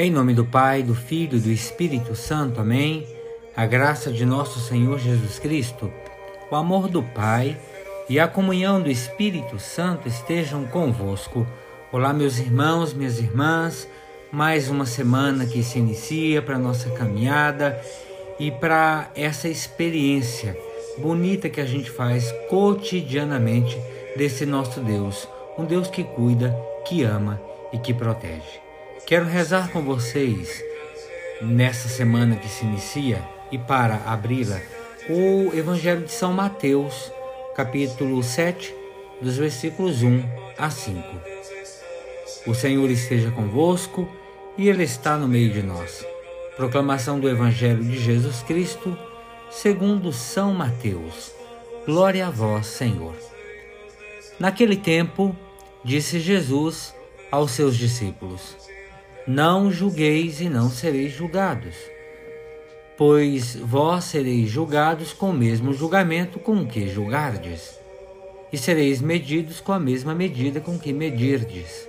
Em nome do Pai, do Filho e do Espírito Santo. Amém. A graça de nosso Senhor Jesus Cristo, o amor do Pai e a comunhão do Espírito Santo estejam convosco. Olá, meus irmãos, minhas irmãs. Mais uma semana que se inicia para nossa caminhada e para essa experiência bonita que a gente faz cotidianamente desse nosso Deus, um Deus que cuida, que ama e que protege. Quero rezar com vocês nessa semana que se inicia e para abri-la o Evangelho de São Mateus, capítulo 7, dos versículos 1 a 5. O Senhor esteja convosco e Ele está no meio de nós. Proclamação do Evangelho de Jesus Cristo, segundo São Mateus. Glória a vós, Senhor. Naquele tempo, disse Jesus aos seus discípulos: Não julgueis e não sereis julgados, pois vós sereis julgados com o mesmo julgamento com que julgardes, e sereis medidos com a mesma medida com que medirdes.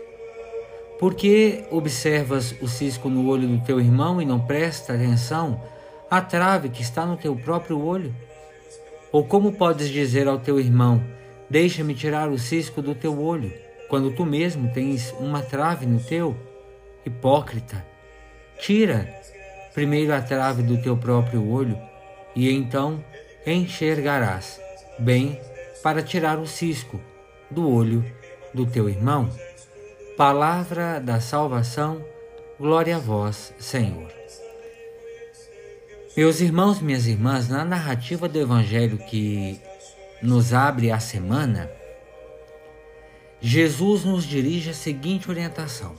Porque observas o cisco no olho do teu irmão e não presta atenção à trave que está no teu próprio olho? Ou como podes dizer ao teu irmão: Deixa-me tirar o cisco do teu olho? quando tu mesmo tens uma trave no teu? Hipócrita, tira primeiro a trave do teu próprio olho e então enxergarás bem para tirar o cisco do olho do teu irmão. Palavra da salvação, glória a vós, Senhor. Meus irmãos, minhas irmãs, na narrativa do Evangelho que nos abre a semana, Jesus nos dirige a seguinte orientação: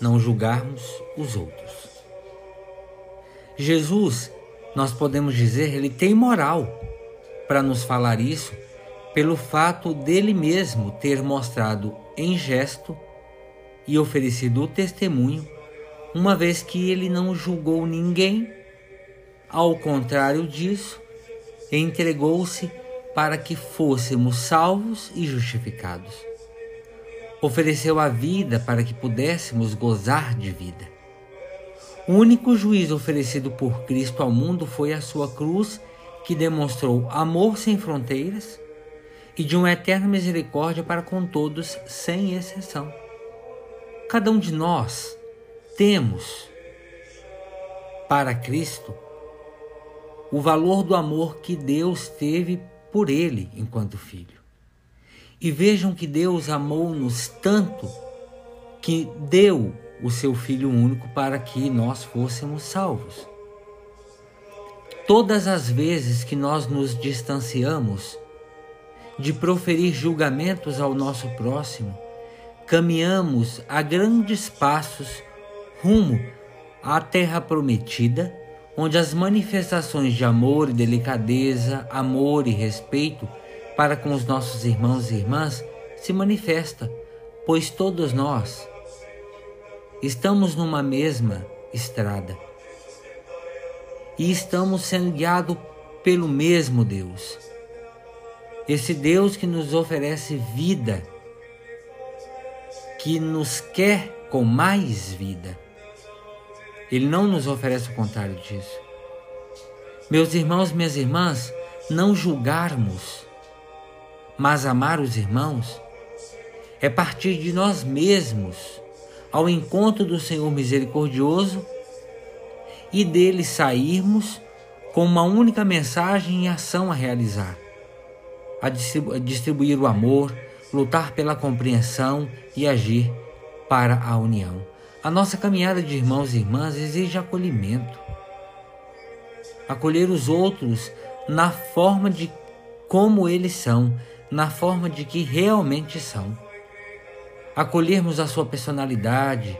não julgarmos os outros. Jesus, nós podemos dizer, ele tem moral para nos falar isso pelo fato dele mesmo ter mostrado em gesto e oferecido o testemunho, uma vez que ele não julgou ninguém, ao contrário disso, entregou-se para que fôssemos salvos e justificados. Ofereceu a vida para que pudéssemos gozar de vida. O único juízo oferecido por Cristo ao mundo foi a sua cruz, que demonstrou amor sem fronteiras e de uma eterna misericórdia para com todos, sem exceção. Cada um de nós temos para Cristo o valor do amor que Deus teve por ele enquanto filho. E vejam que Deus amou-nos tanto que deu o seu Filho único para que nós fôssemos salvos. Todas as vezes que nós nos distanciamos de proferir julgamentos ao nosso próximo, caminhamos a grandes passos rumo à terra prometida onde as manifestações de amor e delicadeza, amor e respeito para com os nossos irmãos e irmãs se manifesta, pois todos nós estamos numa mesma estrada e estamos sendo guiados pelo mesmo Deus. Esse Deus que nos oferece vida, que nos quer com mais vida ele não nos oferece o contrário disso. Meus irmãos, minhas irmãs, não julgarmos, mas amar os irmãos, é partir de nós mesmos ao encontro do Senhor misericordioso e dele sairmos com uma única mensagem e ação a realizar: a distribuir o amor, lutar pela compreensão e agir para a união. A nossa caminhada de irmãos e irmãs exige acolhimento. Acolher os outros na forma de como eles são, na forma de que realmente são. Acolhermos a sua personalidade,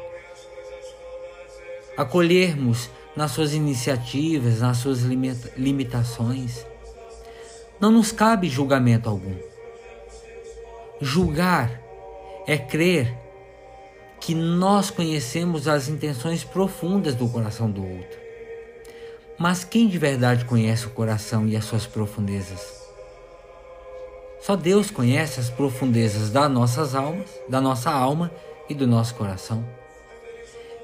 acolhermos nas suas iniciativas, nas suas limitações. Não nos cabe julgamento algum. Julgar é crer que nós conhecemos as intenções profundas do coração do outro. Mas quem de verdade conhece o coração e as suas profundezas? Só Deus conhece as profundezas das nossas almas, da nossa alma e do nosso coração.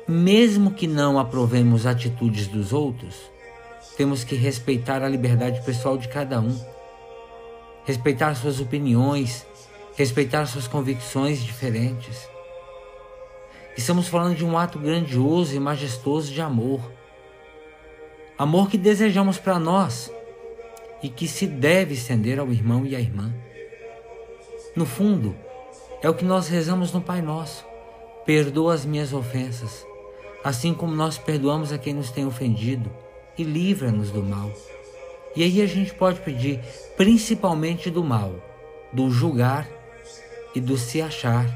mesmo que não aprovemos atitudes dos outros, temos que respeitar a liberdade pessoal de cada um, respeitar suas opiniões, respeitar suas convicções diferentes. Estamos falando de um ato grandioso e majestoso de amor. Amor que desejamos para nós e que se deve estender ao irmão e à irmã. No fundo, é o que nós rezamos no Pai Nosso. Perdoa as minhas ofensas, assim como nós perdoamos a quem nos tem ofendido, e livra-nos do mal. E aí a gente pode pedir principalmente do mal, do julgar e do se achar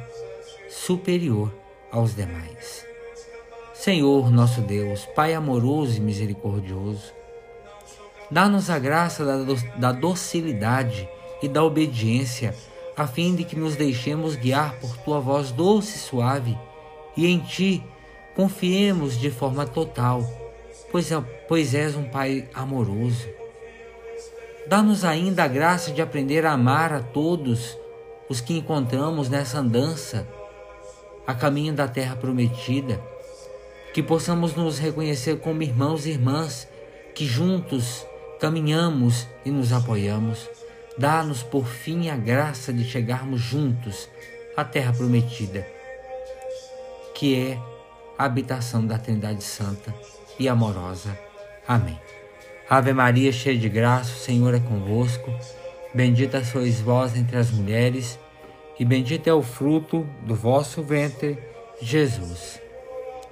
superior aos demais. Senhor nosso Deus, Pai amoroso e misericordioso, dá-nos a graça da docilidade e da obediência, a fim de que nos deixemos guiar por tua voz doce e suave, e em ti confiemos de forma total, pois, é, pois és um Pai amoroso. Dá-nos ainda a graça de aprender a amar a todos os que encontramos nessa andança a caminho da terra prometida, que possamos nos reconhecer como irmãos e irmãs, que juntos caminhamos e nos apoiamos. Dá-nos por fim a graça de chegarmos juntos à terra prometida, que é a habitação da Trindade Santa e amorosa. Amém. Ave Maria, cheia de graça, o Senhor é convosco. Bendita sois vós entre as mulheres, e bendito é o fruto do vosso ventre, Jesus.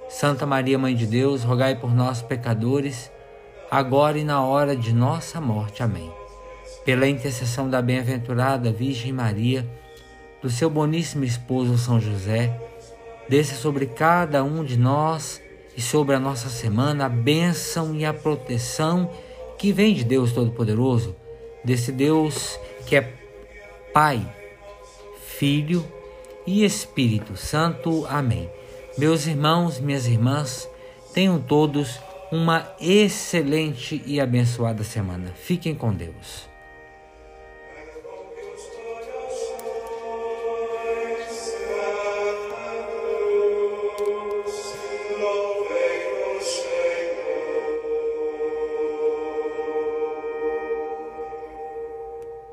Santa Maria, Mãe de Deus, rogai por nós, pecadores, agora e na hora de nossa morte. Amém. Pela intercessão da bem-aventurada Virgem Maria, do seu boníssimo esposo São José, desça sobre cada um de nós e sobre a nossa semana a bênção e a proteção que vem de Deus Todo-Poderoso, desse Deus que é Pai, Filho e Espírito Santo. Amém. Meus irmãos, minhas irmãs, tenham todos uma excelente e abençoada semana. Fiquem com Deus.